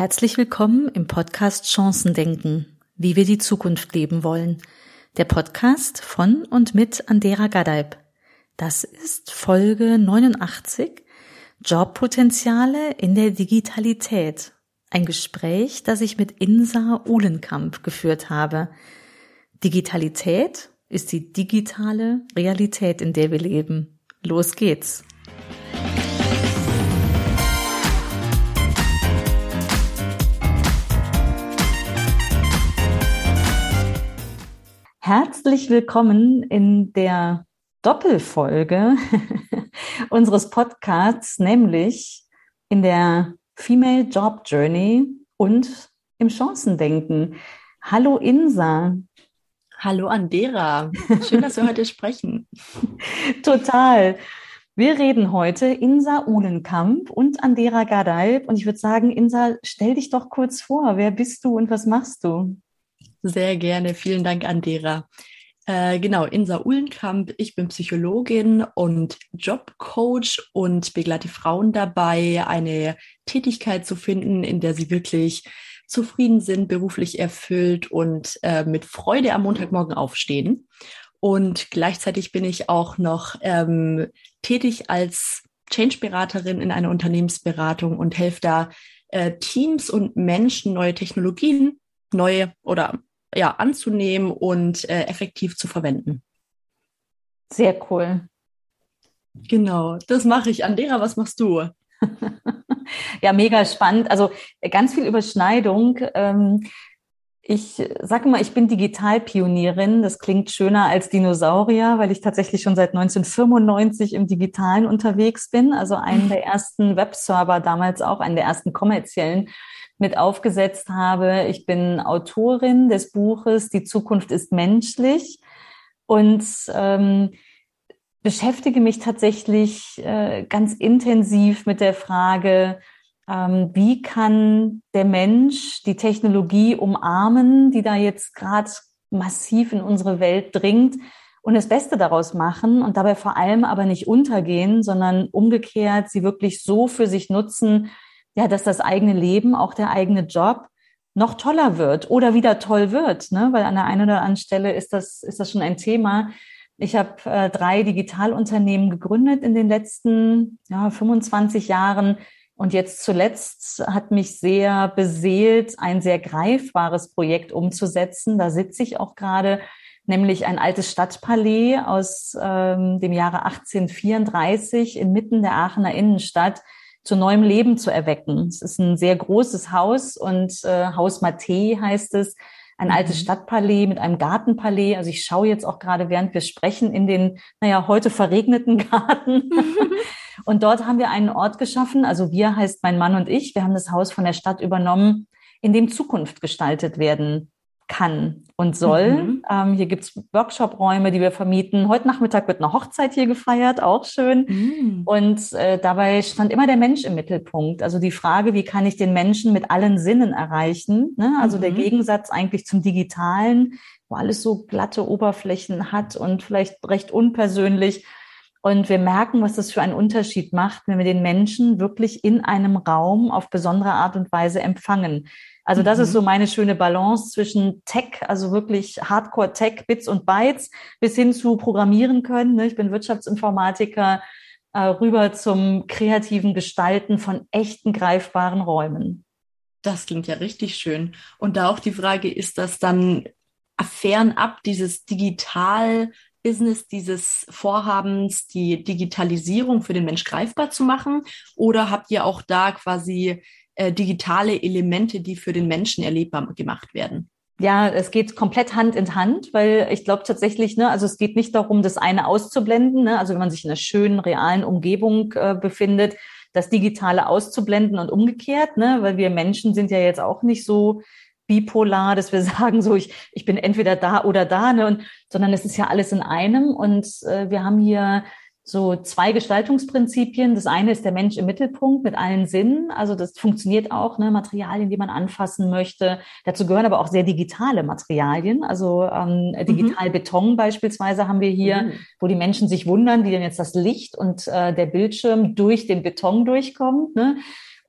Herzlich willkommen im Podcast Chancen denken, wie wir die Zukunft leben wollen. Der Podcast von und mit Andera Gadeib. Das ist Folge 89 Jobpotenziale in der Digitalität. Ein Gespräch, das ich mit Insa Uhlenkamp geführt habe. Digitalität ist die digitale Realität, in der wir leben. Los geht's. Herzlich willkommen in der Doppelfolge unseres Podcasts, nämlich in der Female Job Journey und im Chancendenken. Hallo Insa. Hallo Andera. Schön, dass wir heute sprechen. Total. Wir reden heute Insa Uhlenkamp und Andera Gadaib. Und ich würde sagen, Insa, stell dich doch kurz vor. Wer bist du und was machst du? Sehr gerne. Vielen Dank, Andera. Äh, genau, Insa Uhlenkamp. Ich bin Psychologin und Jobcoach und begleite Frauen dabei, eine Tätigkeit zu finden, in der sie wirklich zufrieden sind, beruflich erfüllt und äh, mit Freude am Montagmorgen aufstehen. Und gleichzeitig bin ich auch noch ähm, tätig als Change-Beraterin in einer Unternehmensberatung und helfe da äh, Teams und Menschen, neue Technologien, neue oder ja, anzunehmen und äh, effektiv zu verwenden. Sehr cool. Genau, das mache ich. Andera, was machst du? ja, mega spannend. Also ganz viel Überschneidung. Ähm, ich sage mal, ich bin Digitalpionierin. Das klingt schöner als Dinosaurier, weil ich tatsächlich schon seit 1995 im Digitalen unterwegs bin. Also einen der ersten Webserver damals auch, einen der ersten kommerziellen mit aufgesetzt habe. Ich bin Autorin des Buches Die Zukunft ist menschlich und ähm, beschäftige mich tatsächlich äh, ganz intensiv mit der Frage, ähm, wie kann der Mensch die Technologie umarmen, die da jetzt gerade massiv in unsere Welt dringt und das Beste daraus machen und dabei vor allem aber nicht untergehen, sondern umgekehrt sie wirklich so für sich nutzen, ja, dass das eigene Leben, auch der eigene Job noch toller wird oder wieder toll wird, ne? weil an der einen oder anderen Stelle ist das, ist das schon ein Thema. Ich habe äh, drei Digitalunternehmen gegründet in den letzten ja, 25 Jahren. Und jetzt zuletzt hat mich sehr beseelt, ein sehr greifbares Projekt umzusetzen. Da sitze ich auch gerade, nämlich ein altes Stadtpalais aus ähm, dem Jahre 1834 inmitten der Aachener Innenstadt zu neuem Leben zu erwecken. Es ist ein sehr großes Haus und äh, Haus Maté heißt es, ein mhm. altes Stadtpalais mit einem Gartenpalais. Also ich schaue jetzt auch gerade, während wir sprechen, in den, naja, heute verregneten Garten. und dort haben wir einen Ort geschaffen. Also wir heißt mein Mann und ich. Wir haben das Haus von der Stadt übernommen, in dem Zukunft gestaltet werden kann und soll. Mhm. Ähm, hier gibt's Workshop-Räume, die wir vermieten. Heute Nachmittag wird eine Hochzeit hier gefeiert, auch schön. Mhm. Und äh, dabei stand immer der Mensch im Mittelpunkt. Also die Frage, wie kann ich den Menschen mit allen Sinnen erreichen? Ne? Also mhm. der Gegensatz eigentlich zum Digitalen, wo alles so glatte Oberflächen hat und vielleicht recht unpersönlich. Und wir merken, was das für einen Unterschied macht, wenn wir den Menschen wirklich in einem Raum auf besondere Art und Weise empfangen. Also das mhm. ist so meine schöne Balance zwischen Tech, also wirklich Hardcore Tech, Bits und Bytes, bis hin zu Programmieren können. Ne? Ich bin Wirtschaftsinformatiker, äh, rüber zum kreativen Gestalten von echten greifbaren Räumen. Das klingt ja richtig schön. Und da auch die Frage, ist das dann fernab dieses Digital Business dieses Vorhabens, die Digitalisierung für den Mensch greifbar zu machen? Oder habt ihr auch da quasi äh, digitale Elemente, die für den Menschen erlebbar gemacht werden? Ja, es geht komplett Hand in Hand, weil ich glaube tatsächlich, ne, also es geht nicht darum, das eine auszublenden, ne, also wenn man sich in einer schönen, realen Umgebung äh, befindet, das Digitale auszublenden und umgekehrt, ne, weil wir Menschen sind ja jetzt auch nicht so bipolar, dass wir sagen, so ich, ich bin entweder da oder da, ne, und, sondern es ist ja alles in einem und äh, wir haben hier so zwei Gestaltungsprinzipien. Das eine ist der Mensch im Mittelpunkt mit allen Sinnen. Also das funktioniert auch, ne, Materialien, die man anfassen möchte. Dazu gehören aber auch sehr digitale Materialien. Also ähm, mhm. Digitalbeton beispielsweise haben wir hier, mhm. wo die Menschen sich wundern, wie denn jetzt das Licht und äh, der Bildschirm durch den Beton durchkommt. Ne?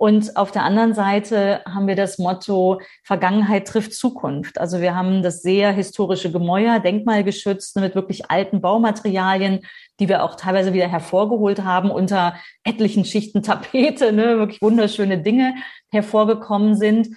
Und auf der anderen Seite haben wir das Motto Vergangenheit trifft Zukunft. Also wir haben das sehr historische Gemäuer, denkmalgeschützt, mit wirklich alten Baumaterialien, die wir auch teilweise wieder hervorgeholt haben, unter etlichen Schichten Tapete, ne, wirklich wunderschöne Dinge hervorgekommen sind.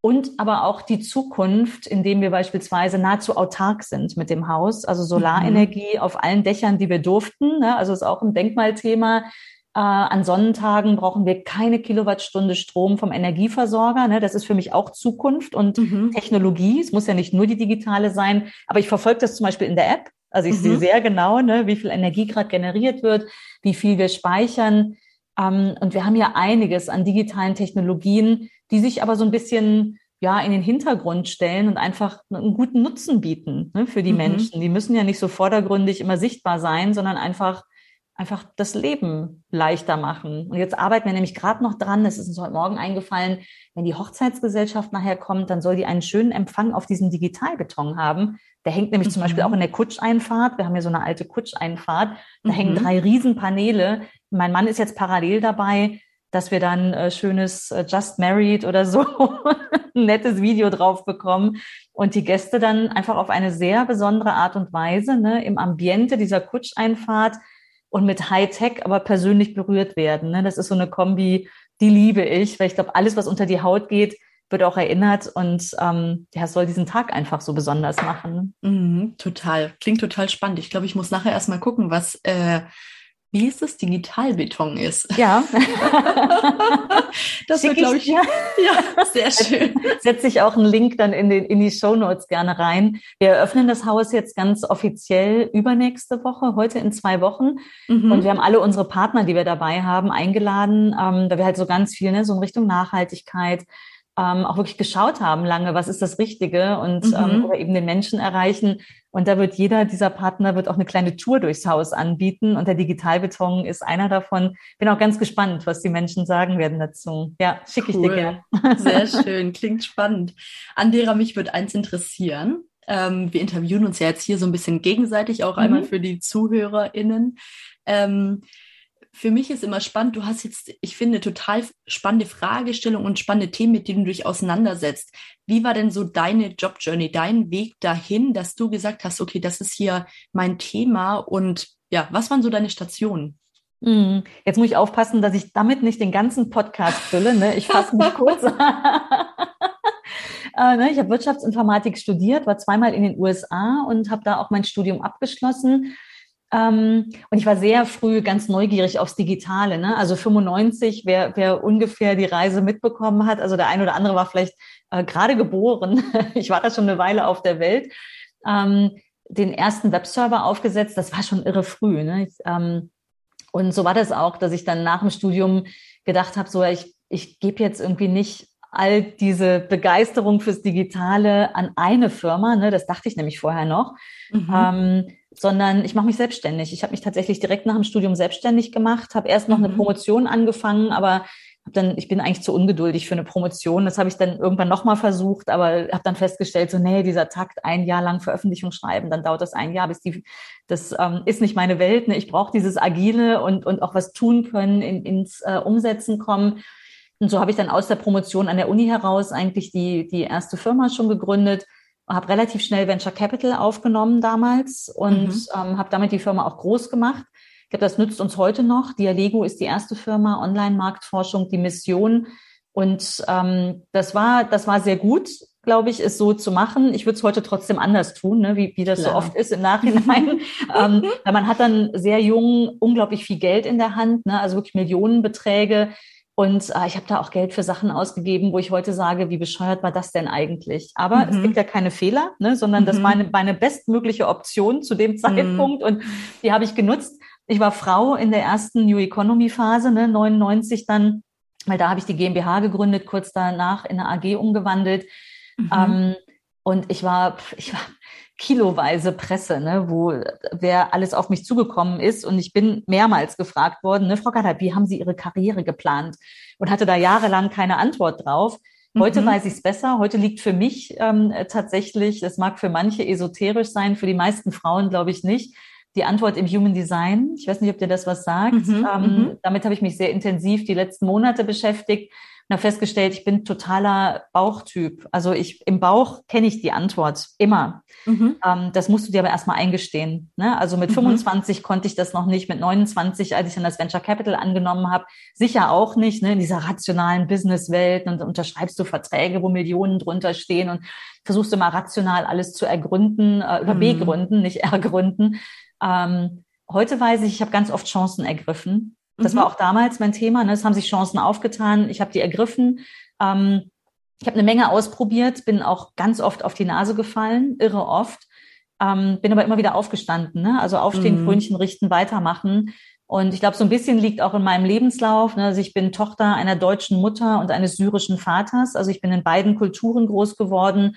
Und aber auch die Zukunft, indem wir beispielsweise nahezu autark sind mit dem Haus, also Solarenergie mhm. auf allen Dächern, die wir durften. Ne? Also ist auch ein Denkmalthema. Äh, an Sonnentagen brauchen wir keine Kilowattstunde Strom vom Energieversorger. Ne? Das ist für mich auch Zukunft und mhm. Technologie. Es muss ja nicht nur die digitale sein, aber ich verfolge das zum Beispiel in der App. Also ich mhm. sehe sehr genau, ne, wie viel Energie gerade generiert wird, wie viel wir speichern. Ähm, und wir haben ja einiges an digitalen Technologien, die sich aber so ein bisschen ja in den Hintergrund stellen und einfach einen guten Nutzen bieten ne, für die mhm. Menschen. Die müssen ja nicht so vordergründig immer sichtbar sein, sondern einfach einfach das Leben leichter machen. Und jetzt arbeiten wir nämlich gerade noch dran, es ist uns heute Morgen eingefallen, wenn die Hochzeitsgesellschaft nachher kommt, dann soll die einen schönen Empfang auf diesem Digitalbeton haben. Der hängt nämlich mhm. zum Beispiel auch in der Kutscheinfahrt. Wir haben ja so eine alte Kutscheinfahrt. Da mhm. hängen drei Riesenpaneele. Mein Mann ist jetzt parallel dabei, dass wir dann äh, schönes äh, Just Married oder so ein nettes Video drauf bekommen und die Gäste dann einfach auf eine sehr besondere Art und Weise ne, im Ambiente dieser Kutscheinfahrt und mit Hightech aber persönlich berührt werden. Ne? Das ist so eine Kombi, die liebe ich, weil ich glaube, alles, was unter die Haut geht, wird auch erinnert und ähm, ja, soll diesen Tag einfach so besonders machen. Ne? Mhm, total. Klingt total spannend. Ich glaube, ich muss nachher erstmal gucken, was äh, wie es das Digitalbeton ist. Ja. das wird, glaube ich, ja, sehr schön. Setze ich auch einen Link dann in, den, in die Show Notes gerne rein. Wir eröffnen das Haus jetzt ganz offiziell übernächste Woche, heute in zwei Wochen. Mhm. Und wir haben alle unsere Partner, die wir dabei haben, eingeladen, ähm, da wir halt so ganz viel, ne, so in Richtung Nachhaltigkeit, ähm, auch wirklich geschaut haben lange, was ist das Richtige und mhm. ähm, oder eben den Menschen erreichen. Und da wird jeder dieser Partner wird auch eine kleine Tour durchs Haus anbieten und der Digitalbeton ist einer davon. Bin auch ganz gespannt, was die Menschen sagen werden dazu. Ja, schicke cool. ich dir gerne. Sehr schön, klingt spannend. Andera, mich würde eins interessieren. Ähm, wir interviewen uns ja jetzt hier so ein bisschen gegenseitig, auch mhm. einmal für die ZuhörerInnen. Ähm, für mich ist immer spannend, du hast jetzt, ich finde, total spannende Fragestellungen und spannende Themen, mit denen du dich auseinandersetzt. Wie war denn so deine Job-Journey, dein Weg dahin, dass du gesagt hast, okay, das ist hier mein Thema und ja, was waren so deine Stationen? Hm, jetzt muss ich aufpassen, dass ich damit nicht den ganzen Podcast fülle. Ne? Ich fasse mich kurz. äh, ne? Ich habe Wirtschaftsinformatik studiert, war zweimal in den USA und habe da auch mein Studium abgeschlossen und ich war sehr früh ganz neugierig aufs Digitale. Ne? Also 95, wer, wer ungefähr die Reise mitbekommen hat, also der eine oder andere war vielleicht äh, gerade geboren. ich war da schon eine Weile auf der Welt. Ähm, den ersten Webserver aufgesetzt, das war schon irre früh. Ne? Ich, ähm, und so war das auch, dass ich dann nach dem Studium gedacht habe, so ich, ich gebe jetzt irgendwie nicht all diese Begeisterung fürs Digitale an eine Firma, ne, das dachte ich nämlich vorher noch, mhm. ähm, sondern ich mache mich selbstständig. Ich habe mich tatsächlich direkt nach dem Studium selbstständig gemacht, habe erst noch mhm. eine Promotion angefangen, aber hab dann, ich bin eigentlich zu ungeduldig für eine Promotion. Das habe ich dann irgendwann nochmal versucht, aber habe dann festgestellt, so nee, dieser Takt, ein Jahr lang Veröffentlichung schreiben, dann dauert das ein Jahr, bis die, das ähm, ist nicht meine Welt. Ne? Ich brauche dieses Agile und, und auch was tun können, in, ins äh, Umsetzen kommen. Und so habe ich dann aus der Promotion an der Uni heraus eigentlich die, die erste Firma schon gegründet habe relativ schnell Venture Capital aufgenommen damals und mhm. ähm, habe damit die Firma auch groß gemacht. Ich glaube, das nützt uns heute noch. Dialego ist die erste Firma, Online-Marktforschung, die Mission. Und ähm, das war, das war sehr gut, glaube ich, es so zu machen. Ich würde es heute trotzdem anders tun, ne, wie, wie das Klar. so oft ist im Nachhinein. ähm, weil man hat dann sehr jung unglaublich viel Geld in der Hand, ne, also wirklich Millionenbeträge und äh, ich habe da auch Geld für Sachen ausgegeben, wo ich heute sage, wie bescheuert war das denn eigentlich? Aber mhm. es gibt ja keine Fehler, ne, sondern mhm. das war meine, meine bestmögliche Option zu dem mhm. Zeitpunkt mhm. und die habe ich genutzt. Ich war Frau in der ersten New Economy Phase, ne, 99 dann, weil da habe ich die GmbH gegründet, kurz danach in eine AG umgewandelt. Mhm. Ähm, und ich war, ich war kiloweise Presse, ne, wo wer alles auf mich zugekommen ist. Und ich bin mehrmals gefragt worden, ne, Frau Gatter, wie haben Sie Ihre Karriere geplant? Und hatte da jahrelang keine Antwort drauf. Heute mhm. weiß ich es besser. Heute liegt für mich ähm, tatsächlich, es mag für manche esoterisch sein, für die meisten Frauen glaube ich nicht, die Antwort im Human Design. Ich weiß nicht, ob dir das was sagt. Mhm. Ähm, mhm. damit habe ich mich sehr intensiv die letzten Monate beschäftigt und habe festgestellt, ich bin totaler Bauchtyp. Also ich im Bauch kenne ich die Antwort immer. Mhm. Ähm, das musst du dir aber erstmal eingestehen. Ne? Also mit mhm. 25 konnte ich das noch nicht, mit 29, als ich dann das Venture Capital angenommen habe, sicher auch nicht, ne? in dieser rationalen Businesswelt und unterschreibst du Verträge, wo Millionen drunter stehen und versuchst du mal rational alles zu ergründen, äh, über mhm. begründen, nicht ergründen. Ähm, heute weiß ich, ich habe ganz oft Chancen ergriffen das mhm. war auch damals mein Thema. Ne? Es haben sich Chancen aufgetan. Ich habe die ergriffen. Ähm, ich habe eine Menge ausprobiert, bin auch ganz oft auf die Nase gefallen, irre oft. Ähm, bin aber immer wieder aufgestanden. Ne? Also aufstehen, mhm. Krönchen richten, weitermachen. Und ich glaube, so ein bisschen liegt auch in meinem Lebenslauf. Ne? Also ich bin Tochter einer deutschen Mutter und eines syrischen Vaters. Also ich bin in beiden Kulturen groß geworden.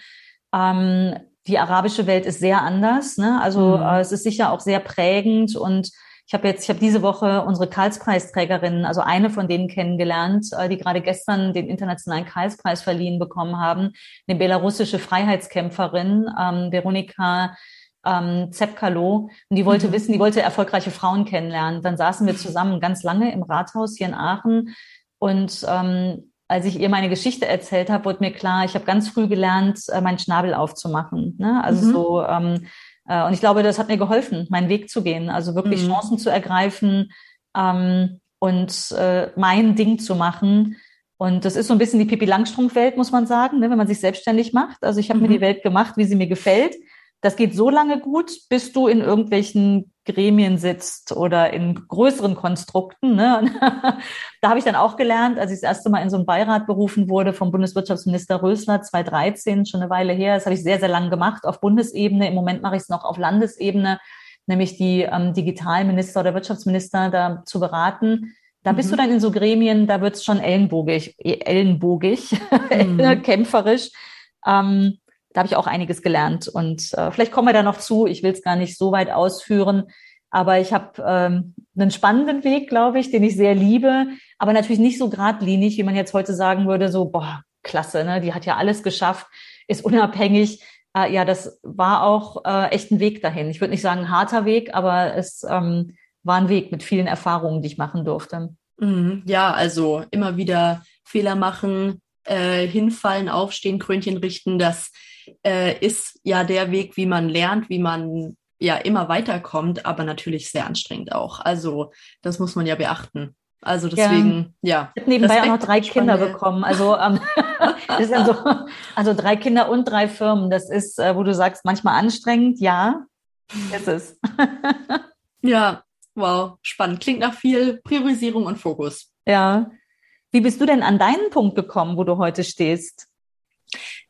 Ähm, die arabische Welt ist sehr anders. Ne? Also mhm. äh, es ist sicher auch sehr prägend und ich habe jetzt, ich habe diese Woche unsere Karlspreisträgerinnen, also eine von denen kennengelernt, äh, die gerade gestern den internationalen Karlspreis verliehen bekommen haben, eine belarussische Freiheitskämpferin, ähm, Veronika ähm, Zepkalo. Und die wollte mhm. wissen, die wollte erfolgreiche Frauen kennenlernen. Dann saßen wir zusammen ganz lange im Rathaus hier in Aachen und ähm, als ich ihr meine Geschichte erzählt habe, wurde mir klar, ich habe ganz früh gelernt, äh, meinen Schnabel aufzumachen. Ne? Also mhm. so ähm, äh, und ich glaube, das hat mir geholfen, meinen Weg zu gehen, also wirklich mhm. Chancen zu ergreifen ähm, und äh, mein Ding zu machen. Und das ist so ein bisschen die Pippi Langstrumpf-Welt, muss man sagen, ne, wenn man sich selbstständig macht. Also ich habe mhm. mir die Welt gemacht, wie sie mir gefällt. Das geht so lange gut, bis du in irgendwelchen Gremien sitzt oder in größeren Konstrukten. Ne? da habe ich dann auch gelernt, als ich das erste Mal in so einen Beirat berufen wurde vom Bundeswirtschaftsminister Rösler 2013, schon eine Weile her. Das habe ich sehr, sehr lang gemacht auf Bundesebene. Im Moment mache ich es noch auf Landesebene, nämlich die ähm, Digitalminister oder Wirtschaftsminister da zu beraten. Da bist mhm. du dann in so Gremien, da wird es schon ellenbogig, ellenbogig, mhm. kämpferisch. Ähm, da habe ich auch einiges gelernt. Und äh, vielleicht kommen wir da noch zu. Ich will es gar nicht so weit ausführen. Aber ich habe ähm, einen spannenden Weg, glaube ich, den ich sehr liebe, aber natürlich nicht so geradlinig, wie man jetzt heute sagen würde, so, boah, klasse, ne? die hat ja alles geschafft, ist unabhängig. Äh, ja, das war auch äh, echt ein Weg dahin. Ich würde nicht sagen ein harter Weg, aber es ähm, war ein Weg mit vielen Erfahrungen, die ich machen durfte. Mhm. Ja, also immer wieder Fehler machen, äh, hinfallen, aufstehen, Krönchen richten, das äh, ist ja der Weg, wie man lernt, wie man ja immer weiterkommt, aber natürlich sehr anstrengend auch. Also das muss man ja beachten. Also deswegen, ja. ja. Ich habe nebenbei Respekt, auch noch drei Kinder bekommen. Also, ähm, also, also drei Kinder und drei Firmen. Das ist, äh, wo du sagst, manchmal anstrengend, ja, ist es. ja, wow, spannend. Klingt nach viel Priorisierung und Fokus. Ja. Wie bist du denn an deinen Punkt gekommen, wo du heute stehst?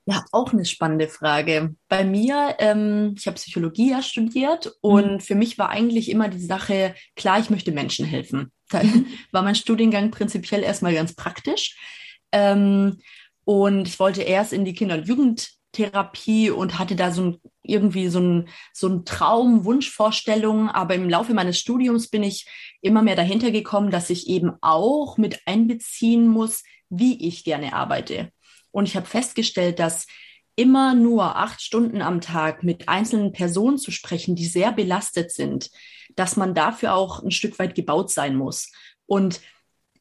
Ja, auch eine spannende Frage. Bei mir, ähm, ich habe Psychologie ja studiert und mhm. für mich war eigentlich immer die Sache, klar, ich möchte Menschen helfen. Da war mein Studiengang prinzipiell erstmal ganz praktisch. Ähm, und ich wollte erst in die Kinder- und Jugendtherapie und hatte da so ein, irgendwie so ein, so ein Traum, Wunschvorstellung. Aber im Laufe meines Studiums bin ich immer mehr dahinter gekommen, dass ich eben auch mit einbeziehen muss, wie ich gerne arbeite. Und ich habe festgestellt, dass immer nur acht Stunden am Tag mit einzelnen Personen zu sprechen, die sehr belastet sind, dass man dafür auch ein Stück weit gebaut sein muss. Und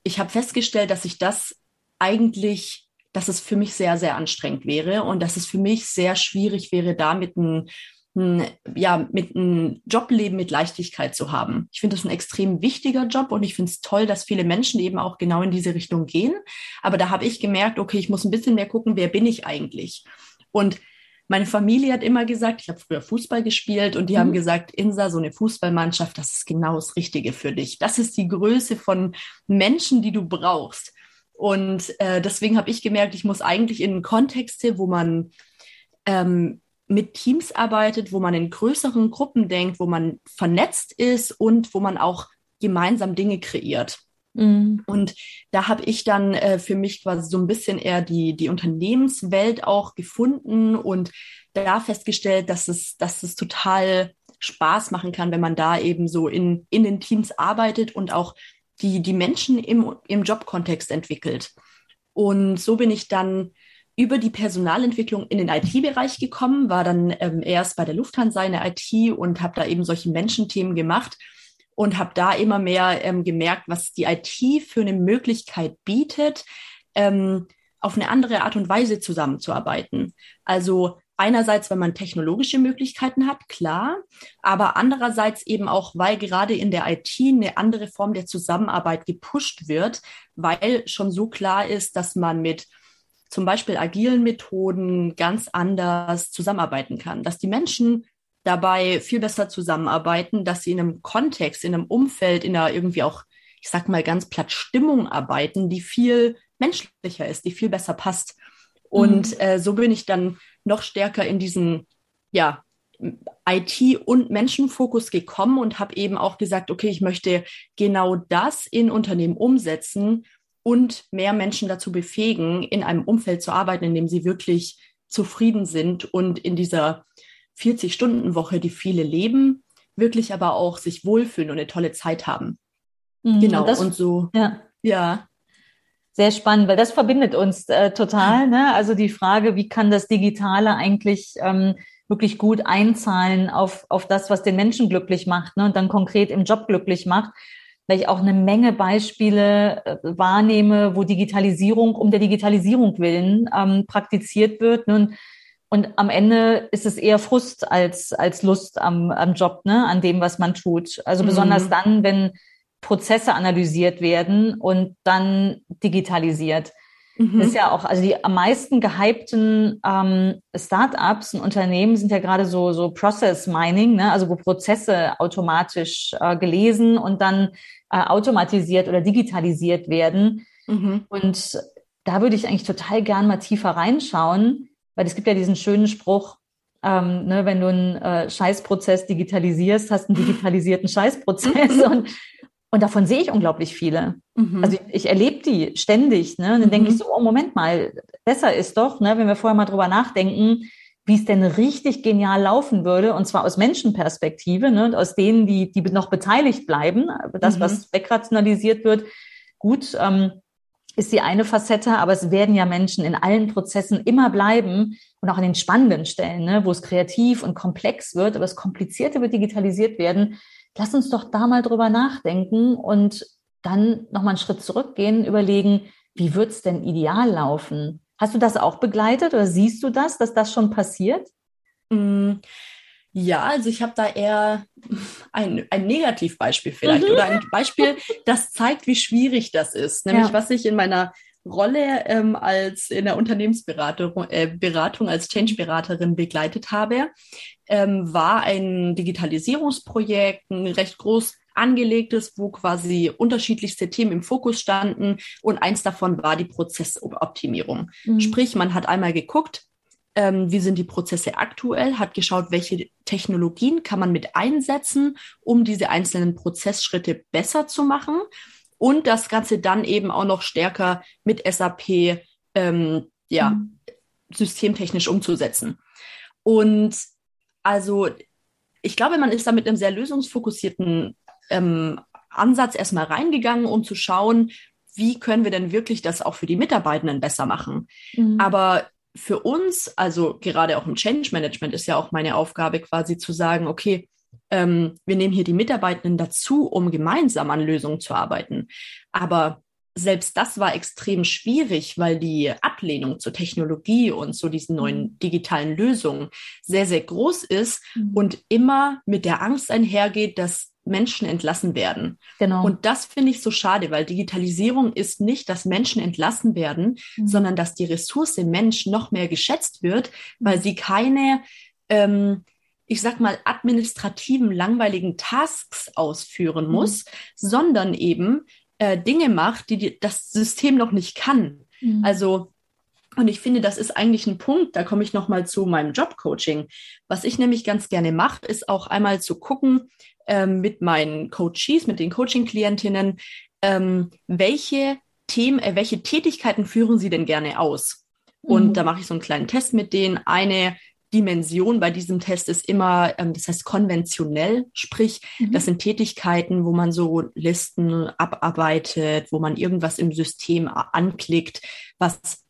ich habe festgestellt, dass ich das eigentlich, dass es für mich sehr, sehr anstrengend wäre und dass es für mich sehr schwierig wäre, damit ein ein, ja, mit einem Jobleben mit Leichtigkeit zu haben. Ich finde das ein extrem wichtiger Job und ich finde es toll, dass viele Menschen eben auch genau in diese Richtung gehen. Aber da habe ich gemerkt, okay, ich muss ein bisschen mehr gucken, wer bin ich eigentlich? Und meine Familie hat immer gesagt, ich habe früher Fußball gespielt und die mhm. haben gesagt, Insa, so eine Fußballmannschaft, das ist genau das Richtige für dich. Das ist die Größe von Menschen, die du brauchst. Und äh, deswegen habe ich gemerkt, ich muss eigentlich in Kontexte, wo man ähm, mit Teams arbeitet, wo man in größeren Gruppen denkt, wo man vernetzt ist und wo man auch gemeinsam Dinge kreiert. Mhm. Und da habe ich dann äh, für mich quasi so ein bisschen eher die, die Unternehmenswelt auch gefunden und da festgestellt, dass es, dass es total Spaß machen kann, wenn man da eben so in, in den Teams arbeitet und auch die, die Menschen im, im Jobkontext entwickelt. Und so bin ich dann über die Personalentwicklung in den IT-Bereich gekommen, war dann ähm, erst bei der Lufthansa in der IT und habe da eben solche Menschenthemen gemacht und habe da immer mehr ähm, gemerkt, was die IT für eine Möglichkeit bietet, ähm, auf eine andere Art und Weise zusammenzuarbeiten. Also einerseits, weil man technologische Möglichkeiten hat, klar, aber andererseits eben auch, weil gerade in der IT eine andere Form der Zusammenarbeit gepusht wird, weil schon so klar ist, dass man mit zum Beispiel agilen Methoden ganz anders zusammenarbeiten kann, dass die Menschen dabei viel besser zusammenarbeiten, dass sie in einem Kontext, in einem Umfeld, in einer irgendwie auch, ich sag mal ganz platt Stimmung arbeiten, die viel menschlicher ist, die viel besser passt. Und mhm. äh, so bin ich dann noch stärker in diesen, ja, IT- und Menschenfokus gekommen und habe eben auch gesagt, okay, ich möchte genau das in Unternehmen umsetzen und mehr Menschen dazu befähigen, in einem Umfeld zu arbeiten, in dem sie wirklich zufrieden sind und in dieser 40-Stunden-Woche, die viele leben, wirklich aber auch sich wohlfühlen und eine tolle Zeit haben. Mhm, genau, und, das, und so. Ja. ja. Sehr spannend, weil das verbindet uns äh, total. Ne? Also die Frage, wie kann das Digitale eigentlich ähm, wirklich gut einzahlen auf, auf das, was den Menschen glücklich macht ne? und dann konkret im Job glücklich macht. Weil ich auch eine Menge Beispiele äh, wahrnehme, wo Digitalisierung um der Digitalisierung willen ähm, praktiziert wird. Ne? Und, und am Ende ist es eher Frust als, als Lust am, am Job, ne? an dem, was man tut. Also besonders mhm. dann, wenn Prozesse analysiert werden und dann digitalisiert. Mhm. Das ist ja auch, also die am meisten gehypten ähm, Startups und Unternehmen sind ja gerade so, so Process Mining, ne? also wo Prozesse automatisch äh, gelesen und dann äh, automatisiert oder digitalisiert werden. Mhm. Und da würde ich eigentlich total gern mal tiefer reinschauen, weil es gibt ja diesen schönen Spruch, ähm, ne, wenn du einen äh, Scheißprozess digitalisierst, hast einen digitalisierten Scheißprozess. und und davon sehe ich unglaublich viele. Mhm. Also ich, ich erlebe die ständig. Ne? Und dann mhm. denke ich so, oh, Moment mal, besser ist doch, ne, wenn wir vorher mal drüber nachdenken, wie es denn richtig genial laufen würde, und zwar aus Menschenperspektive, ne, aus denen, die, die noch beteiligt bleiben. Das, mhm. was wegrationalisiert wird, gut, ähm, ist die eine Facette, aber es werden ja Menschen in allen Prozessen immer bleiben und auch an den spannenden Stellen, ne, wo es kreativ und komplex wird, aber das Komplizierte wird digitalisiert werden lass uns doch da mal drüber nachdenken und dann nochmal einen Schritt zurückgehen, überlegen, wie wird's denn ideal laufen? Hast du das auch begleitet oder siehst du das, dass das schon passiert? Mm, ja, also ich habe da eher ein, ein Negativbeispiel vielleicht mhm. oder ein Beispiel, das zeigt, wie schwierig das ist. Nämlich, ja. was ich in meiner Rolle ähm, als in der Unternehmensberatung äh, Beratung als Change-Beraterin begleitet habe, ähm, war ein Digitalisierungsprojekt, ein recht groß angelegtes, wo quasi unterschiedlichste Themen im Fokus standen und eins davon war die Prozessoptimierung. Mhm. Sprich, man hat einmal geguckt, ähm, wie sind die Prozesse aktuell, hat geschaut, welche Technologien kann man mit einsetzen, um diese einzelnen Prozessschritte besser zu machen und das Ganze dann eben auch noch stärker mit SAP ähm, ja, mhm. systemtechnisch umzusetzen. Und also ich glaube, man ist da mit einem sehr lösungsfokussierten ähm, Ansatz erstmal reingegangen, um zu schauen, wie können wir denn wirklich das auch für die Mitarbeitenden besser machen. Mhm. Aber für uns, also gerade auch im Change Management, ist ja auch meine Aufgabe quasi zu sagen, okay, ähm, wir nehmen hier die Mitarbeitenden dazu, um gemeinsam an Lösungen zu arbeiten. Aber selbst das war extrem schwierig, weil die Ablehnung zur Technologie und zu diesen neuen mhm. digitalen Lösungen sehr, sehr groß ist mhm. und immer mit der Angst einhergeht, dass Menschen entlassen werden. Genau. Und das finde ich so schade, weil Digitalisierung ist nicht, dass Menschen entlassen werden, mhm. sondern dass die Ressource Mensch noch mehr geschätzt wird, weil mhm. sie keine ähm, ich sag mal, administrativen, langweiligen Tasks ausführen mhm. muss, mhm. sondern eben äh, Dinge macht, die, die das System noch nicht kann. Mhm. Also und ich finde, das ist eigentlich ein Punkt, da komme ich nochmal zu meinem Jobcoaching. Was ich nämlich ganz gerne mache, ist auch einmal zu gucken ähm, mit meinen Coaches, mit den Coaching-Klientinnen, ähm, welche Themen, äh, welche Tätigkeiten führen sie denn gerne aus? Und mhm. da mache ich so einen kleinen Test mit denen. Eine Dimension bei diesem Test ist immer, ähm, das heißt konventionell, sprich, mhm. das sind Tätigkeiten, wo man so Listen abarbeitet, wo man irgendwas im System anklickt, was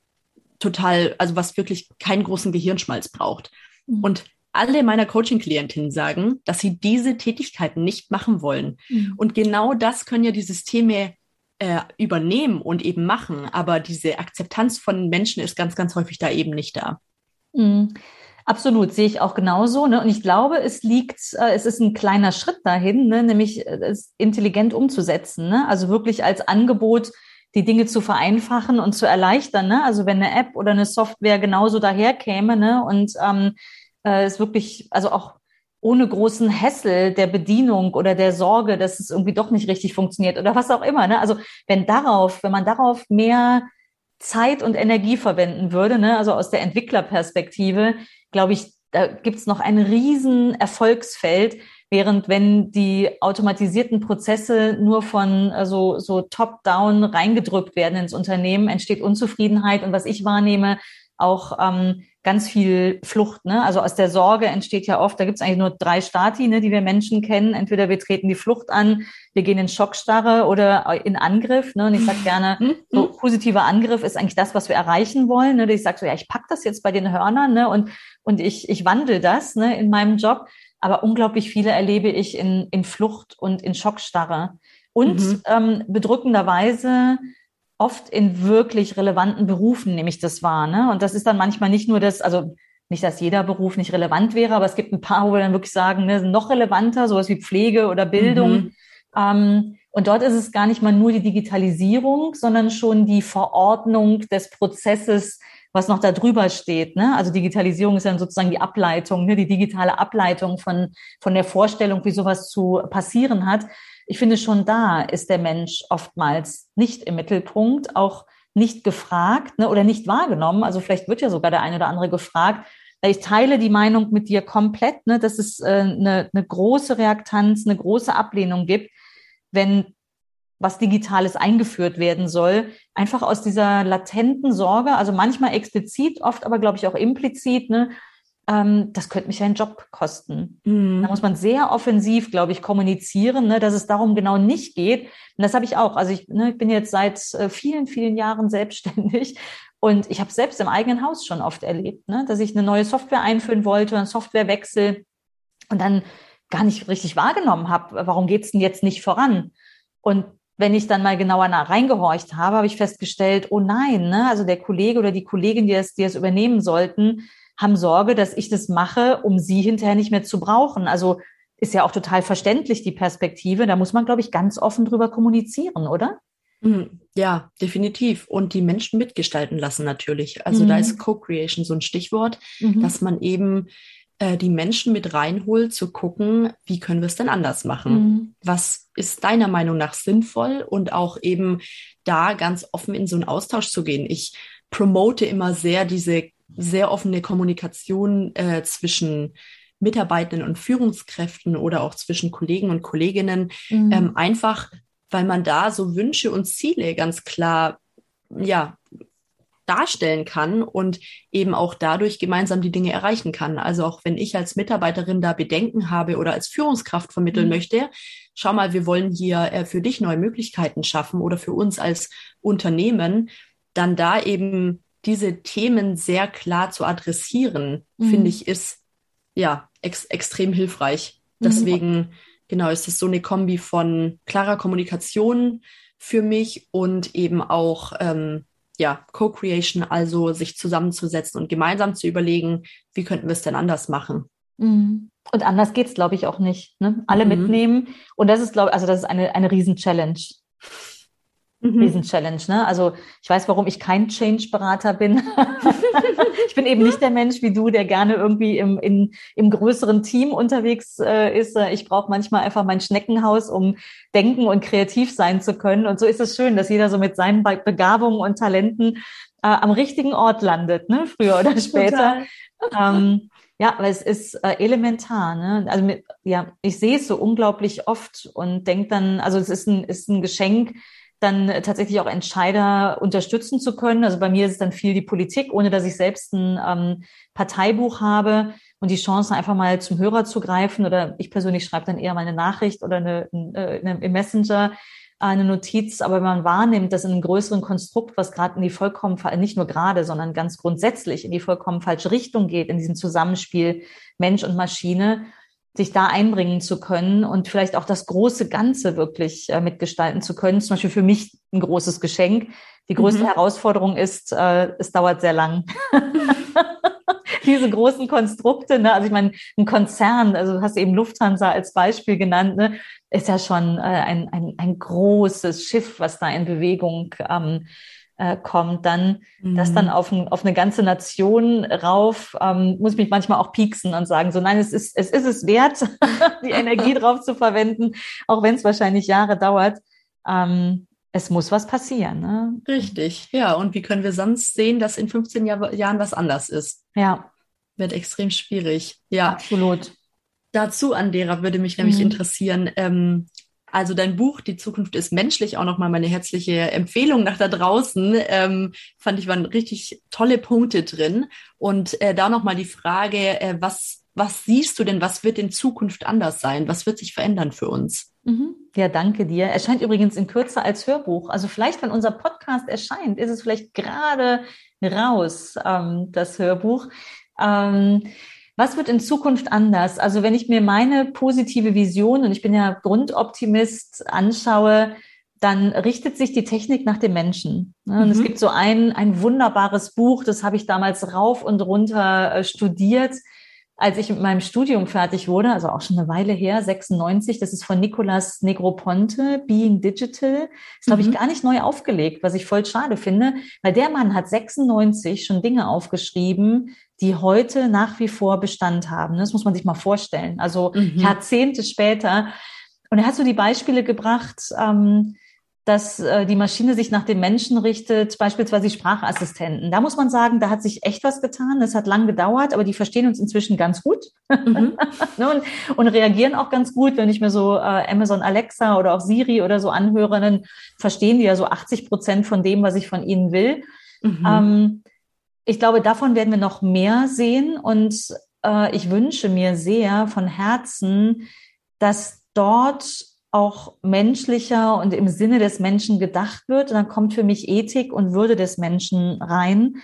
total, also was wirklich keinen großen Gehirnschmalz braucht. Mhm. Und alle meiner Coaching-Klientinnen sagen, dass sie diese Tätigkeiten nicht machen wollen. Mhm. Und genau das können ja die Systeme äh, übernehmen und eben machen. Aber diese Akzeptanz von Menschen ist ganz, ganz häufig da eben nicht da. Mhm. Absolut, sehe ich auch genauso. Ne? Und ich glaube, es liegt, äh, es ist ein kleiner Schritt dahin, ne? nämlich äh, es intelligent umzusetzen. Ne? Also wirklich als Angebot die Dinge zu vereinfachen und zu erleichtern. Ne? Also wenn eine App oder eine Software genauso daherkäme ne? und ähm, äh, es wirklich, also auch ohne großen Hessel der Bedienung oder der Sorge, dass es irgendwie doch nicht richtig funktioniert oder was auch immer. Ne? Also wenn darauf, wenn man darauf mehr Zeit und Energie verwenden würde, ne? also aus der Entwicklerperspektive, glaube ich, da gibt's noch ein riesen Erfolgsfeld, während wenn die automatisierten Prozesse nur von also, so top-down reingedrückt werden ins Unternehmen, entsteht Unzufriedenheit und was ich wahrnehme, auch ähm, ganz viel Flucht. Ne? Also aus der Sorge entsteht ja oft, da gibt es eigentlich nur drei Stati, ne, die wir Menschen kennen. Entweder wir treten die Flucht an, wir gehen in Schockstarre oder in Angriff. Ne? Und ich sage gerne, mhm. so positiver Angriff ist eigentlich das, was wir erreichen wollen. Ne? Ich sage so, ja, ich pack das jetzt bei den Hörnern ne? und, und ich, ich wandle das ne, in meinem Job. Aber unglaublich viele erlebe ich in, in Flucht und in Schockstarre. Und mhm. ähm, bedrückenderweise oft in wirklich relevanten Berufen nehme ich das wahr. Ne? Und das ist dann manchmal nicht nur das, also nicht, dass jeder Beruf nicht relevant wäre, aber es gibt ein paar, wo wir dann wirklich sagen, ne, noch relevanter, sowas wie Pflege oder Bildung. Mhm. Ähm, und dort ist es gar nicht mal nur die Digitalisierung, sondern schon die Verordnung des Prozesses, was noch da drüber steht. Ne? Also Digitalisierung ist dann sozusagen die Ableitung, ne? die digitale Ableitung von, von der Vorstellung, wie sowas zu passieren hat ich finde schon da ist der Mensch oftmals nicht im Mittelpunkt, auch nicht gefragt ne, oder nicht wahrgenommen. Also vielleicht wird ja sogar der eine oder andere gefragt. Ich teile die Meinung mit dir komplett, ne, dass es äh, eine, eine große Reaktanz, eine große Ablehnung gibt, wenn was Digitales eingeführt werden soll, einfach aus dieser latenten Sorge, also manchmal explizit, oft aber glaube ich auch implizit, ne, ähm, das könnte mich einen Job kosten. Mhm. Da muss man sehr offensiv, glaube ich, kommunizieren, ne, dass es darum genau nicht geht. Und das habe ich auch. Also ich, ne, ich bin jetzt seit äh, vielen, vielen Jahren selbstständig und ich habe selbst im eigenen Haus schon oft erlebt, ne, dass ich eine neue Software einführen wollte, einen Softwarewechsel und dann gar nicht richtig wahrgenommen habe, warum geht's denn jetzt nicht voran? Und wenn ich dann mal genauer nach reingehorcht habe, habe ich festgestellt, oh nein, ne, also der Kollege oder die Kollegin, die es, die es übernehmen sollten, haben Sorge, dass ich das mache, um sie hinterher nicht mehr zu brauchen. Also ist ja auch total verständlich, die Perspektive. Da muss man, glaube ich, ganz offen drüber kommunizieren, oder? Mhm. Ja, definitiv. Und die Menschen mitgestalten lassen natürlich. Also mhm. da ist Co-Creation so ein Stichwort, mhm. dass man eben äh, die Menschen mit reinholt, zu gucken, wie können wir es denn anders machen? Mhm. Was ist deiner Meinung nach sinnvoll und auch eben da ganz offen in so einen Austausch zu gehen. Ich promote immer sehr diese sehr offene Kommunikation äh, zwischen Mitarbeitenden und Führungskräften oder auch zwischen Kollegen und Kolleginnen, mhm. ähm, einfach weil man da so Wünsche und Ziele ganz klar ja, darstellen kann und eben auch dadurch gemeinsam die Dinge erreichen kann. Also auch wenn ich als Mitarbeiterin da Bedenken habe oder als Führungskraft vermitteln mhm. möchte, schau mal, wir wollen hier äh, für dich neue Möglichkeiten schaffen oder für uns als Unternehmen, dann da eben diese Themen sehr klar zu adressieren, mhm. finde ich, ist ja ex extrem hilfreich. Mhm. Deswegen, genau, ist es so eine Kombi von klarer Kommunikation für mich und eben auch ähm, ja, Co-Creation, also sich zusammenzusetzen und gemeinsam zu überlegen, wie könnten wir es denn anders machen. Mhm. Und anders geht's, glaube ich, auch nicht. Ne? Alle mhm. mitnehmen. Und das ist, glaube ich, also das ist eine, eine Riesen-Challenge mhm. Riesen-Challenge. Ne? Also ich weiß, warum ich kein Change-Berater bin. ich bin eben nicht der Mensch wie du, der gerne irgendwie im, in, im größeren Team unterwegs äh, ist. Ich brauche manchmal einfach mein Schneckenhaus, um denken und kreativ sein zu können. Und so ist es schön, dass jeder so mit seinen Begabungen und Talenten äh, am richtigen Ort landet, ne? früher oder später. Ähm, ja, aber es ist äh, elementar. Ne? Also mit, ja, ich sehe es so unglaublich oft und denke dann, also es ist ein, ist ein Geschenk, dann tatsächlich auch Entscheider unterstützen zu können. Also bei mir ist es dann viel die Politik, ohne dass ich selbst ein ähm, Parteibuch habe und die Chance einfach mal zum Hörer zu greifen. Oder ich persönlich schreibe dann eher mal eine Nachricht oder eine, eine, eine im Messenger eine Notiz, aber wenn man wahrnimmt, dass in einem größeren Konstrukt, was gerade in die vollkommen, nicht nur gerade, sondern ganz grundsätzlich in die vollkommen falsche Richtung geht, in diesem Zusammenspiel Mensch und Maschine, sich da einbringen zu können und vielleicht auch das große Ganze wirklich äh, mitgestalten zu können. Zum Beispiel für mich ein großes Geschenk. Die größte mhm. Herausforderung ist, äh, es dauert sehr lang. Diese großen Konstrukte, ne? also ich meine, ein Konzern, also du hast eben Lufthansa als Beispiel genannt, ne? ist ja schon äh, ein, ein, ein großes Schiff, was da in Bewegung ähm, äh, kommt, dann mhm. das dann auf, ein, auf eine ganze Nation rauf, ähm, muss ich mich manchmal auch pieksen und sagen, so nein, es ist es ist es wert, die Energie drauf zu verwenden, auch wenn es wahrscheinlich Jahre dauert. Ähm, es muss was passieren. Ne? Richtig, ja. Und wie können wir sonst sehen, dass in 15 Jahr, Jahren was anders ist? Ja. Wird extrem schwierig. Ja. Absolut. Dazu, Andera, würde mich nämlich mhm. interessieren, ähm, also dein Buch Die Zukunft ist menschlich, auch nochmal meine herzliche Empfehlung nach da draußen. Ähm, fand ich waren richtig tolle Punkte drin. Und äh, da nochmal die Frage, äh, was, was siehst du denn, was wird in Zukunft anders sein? Was wird sich verändern für uns? Mhm. Ja, danke dir. Erscheint übrigens in Kürze als Hörbuch. Also vielleicht, wenn unser Podcast erscheint, ist es vielleicht gerade raus, ähm, das Hörbuch. Ähm, was wird in Zukunft anders? Also wenn ich mir meine positive Vision, und ich bin ja Grundoptimist, anschaue, dann richtet sich die Technik nach dem Menschen. Und mhm. es gibt so ein, ein wunderbares Buch, das habe ich damals rauf und runter äh, studiert, als ich mit meinem Studium fertig wurde, also auch schon eine Weile her, 96, das ist von Nicolas Negroponte, Being Digital. Ist, glaube mhm. ich, gar nicht neu aufgelegt, was ich voll schade finde, weil der Mann hat 96 schon Dinge aufgeschrieben, die heute nach wie vor Bestand haben. Das muss man sich mal vorstellen. Also mhm. Jahrzehnte später. Und er hat so die Beispiele gebracht, ähm, dass äh, die Maschine sich nach dem Menschen richtet, beispielsweise Sprachassistenten. Da muss man sagen, da hat sich echt was getan. Es hat lang gedauert, aber die verstehen uns inzwischen ganz gut mhm. Ne, und, und, reagieren auch ganz gut. Wenn ich mir so äh, Amazon Alexa oder auch Siri oder so anhöre, dann verstehen die ja so 80 Prozent von dem, was ich von ihnen will. Mhm. Ähm, ich glaube, davon werden wir noch mehr sehen und äh, ich wünsche mir sehr von Herzen, dass dort auch menschlicher und im Sinne des Menschen gedacht wird. Und dann kommt für mich Ethik und Würde des Menschen rein,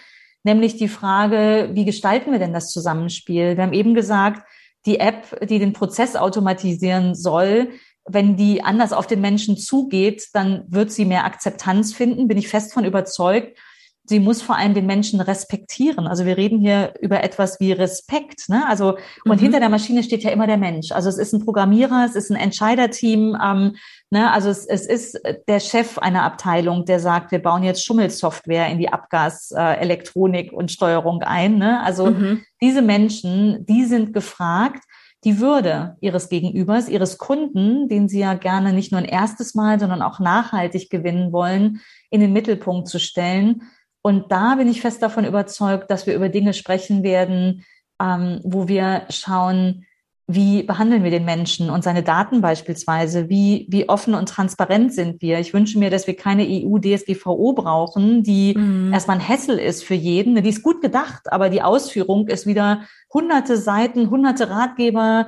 nämlich die Frage, wie gestalten wir denn das Zusammenspiel? Wir haben eben gesagt, die App, die den Prozess automatisieren soll, wenn die anders auf den Menschen zugeht, dann wird sie mehr Akzeptanz finden, bin ich fest von überzeugt sie muss vor allem den Menschen respektieren. Also wir reden hier über etwas wie Respekt. Ne? Also und mhm. hinter der Maschine steht ja immer der Mensch. Also es ist ein Programmierer, es ist ein Entscheiderteam. Ähm, ne? Also es, es ist der Chef einer Abteilung, der sagt, wir bauen jetzt Schummelsoftware in die Abgaselektronik äh, und Steuerung ein. Ne? Also mhm. diese Menschen, die sind gefragt die Würde ihres Gegenübers, ihres Kunden, den sie ja gerne nicht nur ein erstes Mal, sondern auch nachhaltig gewinnen wollen, in den Mittelpunkt zu stellen und da bin ich fest davon überzeugt, dass wir über Dinge sprechen werden, ähm, wo wir schauen, wie behandeln wir den Menschen und seine Daten beispielsweise? Wie, wie offen und transparent sind wir? Ich wünsche mir, dass wir keine EU-DSGVO brauchen, die mhm. erstmal ein Hessel ist für jeden. Die ist gut gedacht, aber die Ausführung ist wieder hunderte Seiten, hunderte Ratgeber,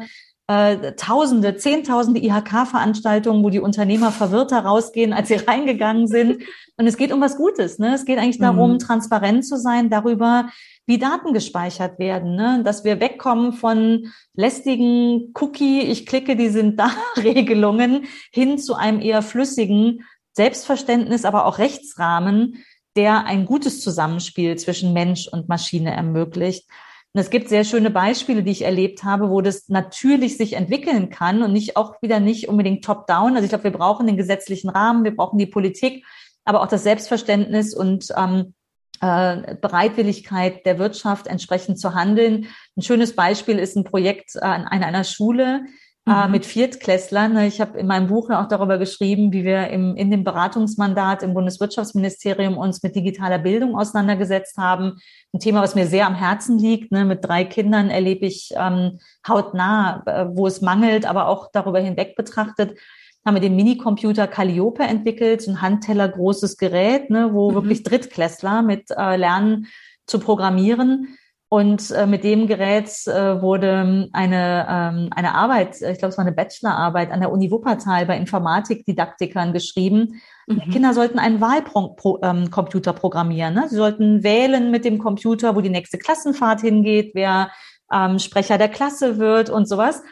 äh, Tausende, Zehntausende IHK-Veranstaltungen, wo die Unternehmer verwirrter rausgehen, als sie reingegangen sind. Und es geht um was Gutes. Ne? Es geht eigentlich darum, mhm. transparent zu sein darüber, wie Daten gespeichert werden, ne? dass wir wegkommen von lästigen Cookie, ich klicke, die sind da Regelungen hin zu einem eher flüssigen Selbstverständnis, aber auch Rechtsrahmen, der ein gutes Zusammenspiel zwischen Mensch und Maschine ermöglicht. Und es gibt sehr schöne Beispiele, die ich erlebt habe, wo das natürlich sich entwickeln kann und nicht auch wieder nicht unbedingt top-down. Also ich glaube, wir brauchen den gesetzlichen Rahmen, wir brauchen die Politik, aber auch das Selbstverständnis und ähm, äh, Bereitwilligkeit der Wirtschaft entsprechend zu handeln. Ein schönes Beispiel ist ein Projekt äh, an einer Schule, äh, mhm. mit Viertklässlern. Ich habe in meinem Buch auch darüber geschrieben, wie wir im, in dem Beratungsmandat im Bundeswirtschaftsministerium uns mit digitaler Bildung auseinandergesetzt haben. Ein Thema, was mir sehr am Herzen liegt. Ne? Mit drei Kindern erlebe ich ähm, hautnah, äh, wo es mangelt, aber auch darüber hinweg betrachtet haben wir den Minicomputer Calliope entwickelt, ein Handteller großes Gerät, ne, wo mhm. wirklich Drittklässler mit äh, lernen zu programmieren. Und äh, mit dem Gerät äh, wurde eine, ähm, eine Arbeit, ich glaube, es war eine Bachelorarbeit an der Uni Wuppertal bei Informatikdidaktikern geschrieben. Mhm. Kinder sollten einen Wahlcomputer ähm, programmieren. Ne? Sie sollten wählen mit dem Computer, wo die nächste Klassenfahrt hingeht, wer ähm, Sprecher der Klasse wird und sowas.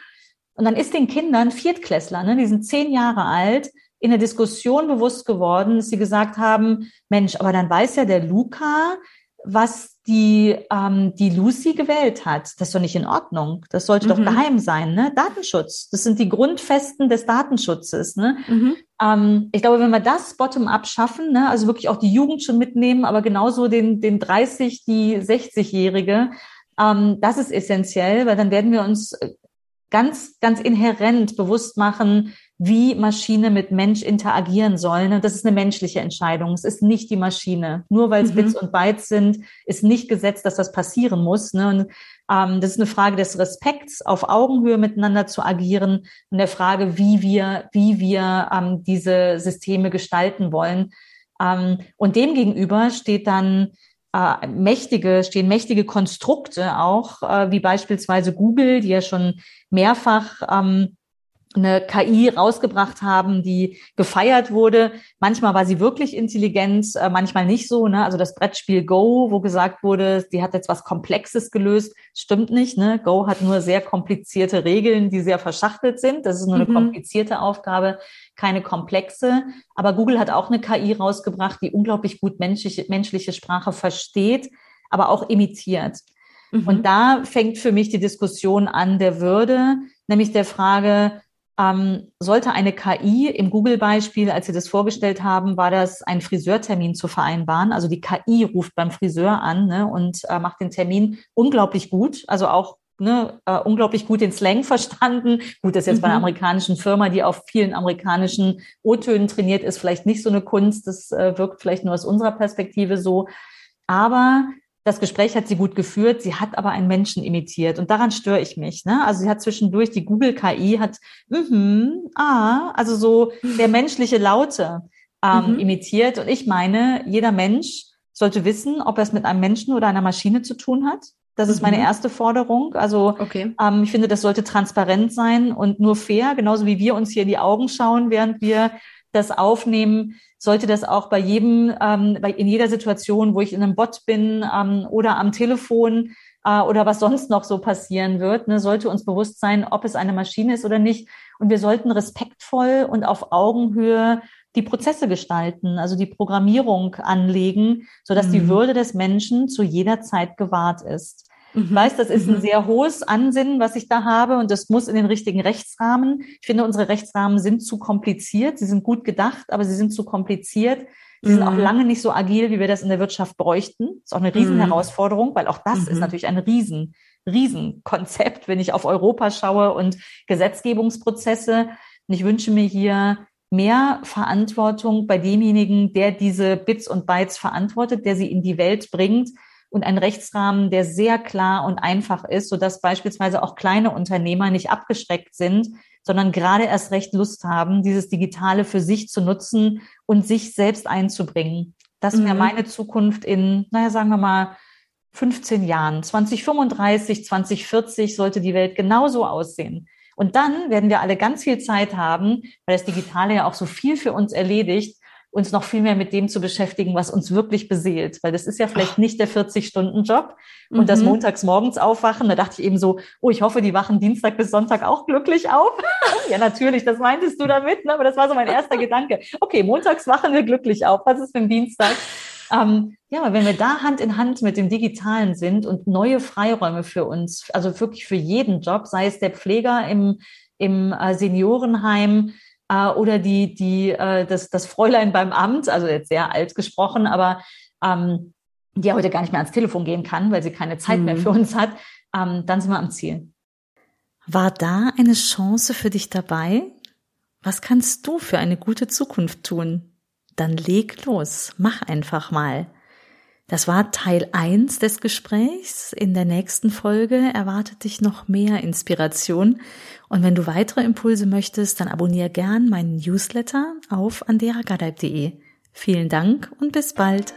Und dann ist den Kindern, Viertklässler, ne, die sind zehn Jahre alt, in der Diskussion bewusst geworden, dass sie gesagt haben, Mensch, aber dann weiß ja der Luca, was die, ähm, die Lucy gewählt hat. Das ist doch nicht in Ordnung. Das sollte mhm. doch geheim sein. Ne? Datenschutz, das sind die Grundfesten des Datenschutzes. Ne? Mhm. Ähm, ich glaube, wenn wir das bottom-up schaffen, ne, also wirklich auch die Jugend schon mitnehmen, aber genauso den, den 30, die 60-Jährige, ähm, das ist essentiell, weil dann werden wir uns ganz, ganz inhärent bewusst machen, wie Maschine mit Mensch interagieren sollen. Und das ist eine menschliche Entscheidung. Es ist nicht die Maschine. Nur weil es mhm. Bits und Bytes sind, ist nicht gesetzt, dass das passieren muss. Ne? Und ähm, das ist eine Frage des Respekts, auf Augenhöhe miteinander zu agieren und der Frage, wie wir, wie wir ähm, diese Systeme gestalten wollen. Ähm, und dem gegenüber steht dann äh, mächtige, stehen mächtige Konstrukte auch, äh, wie beispielsweise Google, die ja schon mehrfach ähm, eine KI rausgebracht haben, die gefeiert wurde. Manchmal war sie wirklich intelligent, äh, manchmal nicht so. Ne? Also das Brettspiel Go, wo gesagt wurde, die hat jetzt was Komplexes gelöst, stimmt nicht. Ne? Go hat nur sehr komplizierte Regeln, die sehr verschachtelt sind. Das ist nur eine mhm. komplizierte Aufgabe, keine komplexe. Aber Google hat auch eine KI rausgebracht, die unglaublich gut menschliche, menschliche Sprache versteht, aber auch imitiert. Mhm. Und da fängt für mich die Diskussion an der Würde, nämlich der Frage, ähm, sollte eine KI im Google-Beispiel, als Sie das vorgestellt haben, war das ein Friseurtermin zu vereinbaren. Also die KI ruft beim Friseur an ne, und äh, macht den Termin unglaublich gut, also auch ne, äh, unglaublich gut den Slang verstanden. Gut, das ist jetzt mhm. bei einer mhm. amerikanischen Firma, die auf vielen amerikanischen O-Tönen trainiert ist, vielleicht nicht so eine Kunst. Das äh, wirkt vielleicht nur aus unserer Perspektive so. Aber das Gespräch hat sie gut geführt, sie hat aber einen Menschen imitiert und daran störe ich mich. Ne? Also sie hat zwischendurch die Google KI hat, mhm, ah, also so der menschliche Laute ähm, mhm. imitiert und ich meine, jeder Mensch sollte wissen, ob er es mit einem Menschen oder einer Maschine zu tun hat. Das ist meine mhm. erste Forderung. Also okay. ähm, ich finde, das sollte transparent sein und nur fair, genauso wie wir uns hier in die Augen schauen, während wir das aufnehmen sollte das auch bei jedem, ähm, bei, in jeder Situation, wo ich in einem Bot bin ähm, oder am Telefon äh, oder was sonst noch so passieren wird, ne, sollte uns bewusst sein, ob es eine Maschine ist oder nicht. Und wir sollten respektvoll und auf Augenhöhe die Prozesse gestalten, also die Programmierung anlegen, so dass mhm. die Würde des Menschen zu jeder Zeit gewahrt ist. Mhm. Ich weiß, das ist ein mhm. sehr hohes Ansinnen, was ich da habe und das muss in den richtigen Rechtsrahmen. Ich finde, unsere Rechtsrahmen sind zu kompliziert. Sie sind gut gedacht, aber sie sind zu kompliziert. Sie sind auch mhm. lange nicht so agil, wie wir das in der Wirtschaft bräuchten. Das ist auch eine Riesenherausforderung, weil auch das ist natürlich ein Riesen, Riesenkonzept, wenn ich auf Europa schaue und Gesetzgebungsprozesse. Und ich wünsche mir hier mehr Verantwortung bei demjenigen, der diese Bits und Bytes verantwortet, der sie in die Welt bringt, und ein Rechtsrahmen, der sehr klar und einfach ist, sodass beispielsweise auch kleine Unternehmer nicht abgeschreckt sind, sondern gerade erst recht Lust haben, dieses Digitale für sich zu nutzen und sich selbst einzubringen. Das wäre mhm. meine Zukunft in, naja, sagen wir mal, 15 Jahren. 2035, 2040 sollte die Welt genauso aussehen. Und dann werden wir alle ganz viel Zeit haben, weil das Digitale ja auch so viel für uns erledigt, uns noch viel mehr mit dem zu beschäftigen, was uns wirklich beseelt. Weil das ist ja vielleicht Ach. nicht der 40-Stunden-Job und mhm. das montags morgens aufwachen. Da dachte ich eben so, oh, ich hoffe, die wachen Dienstag bis Sonntag auch glücklich auf. ja, natürlich, das meintest du damit, ne? aber das war so mein erster Gedanke. Okay, montags wachen wir glücklich auf. Was ist für ein Dienstag? Ähm, ja, aber wenn wir da Hand in Hand mit dem Digitalen sind und neue Freiräume für uns, also wirklich für jeden Job, sei es der Pfleger im, im äh, Seniorenheim, äh, oder die, die, äh, das, das Fräulein beim Amt, also jetzt sehr alt gesprochen, aber ähm, die ja heute gar nicht mehr ans Telefon gehen kann, weil sie keine Zeit mhm. mehr für uns hat, ähm, dann sind wir am Ziel. War da eine Chance für dich dabei? Was kannst du für eine gute Zukunft tun? Dann leg los, mach einfach mal. Das war Teil 1 des Gesprächs. In der nächsten Folge erwartet dich noch mehr Inspiration. Und wenn du weitere Impulse möchtest, dann abonniere gern meinen Newsletter auf anderagadeib.de. Vielen Dank und bis bald.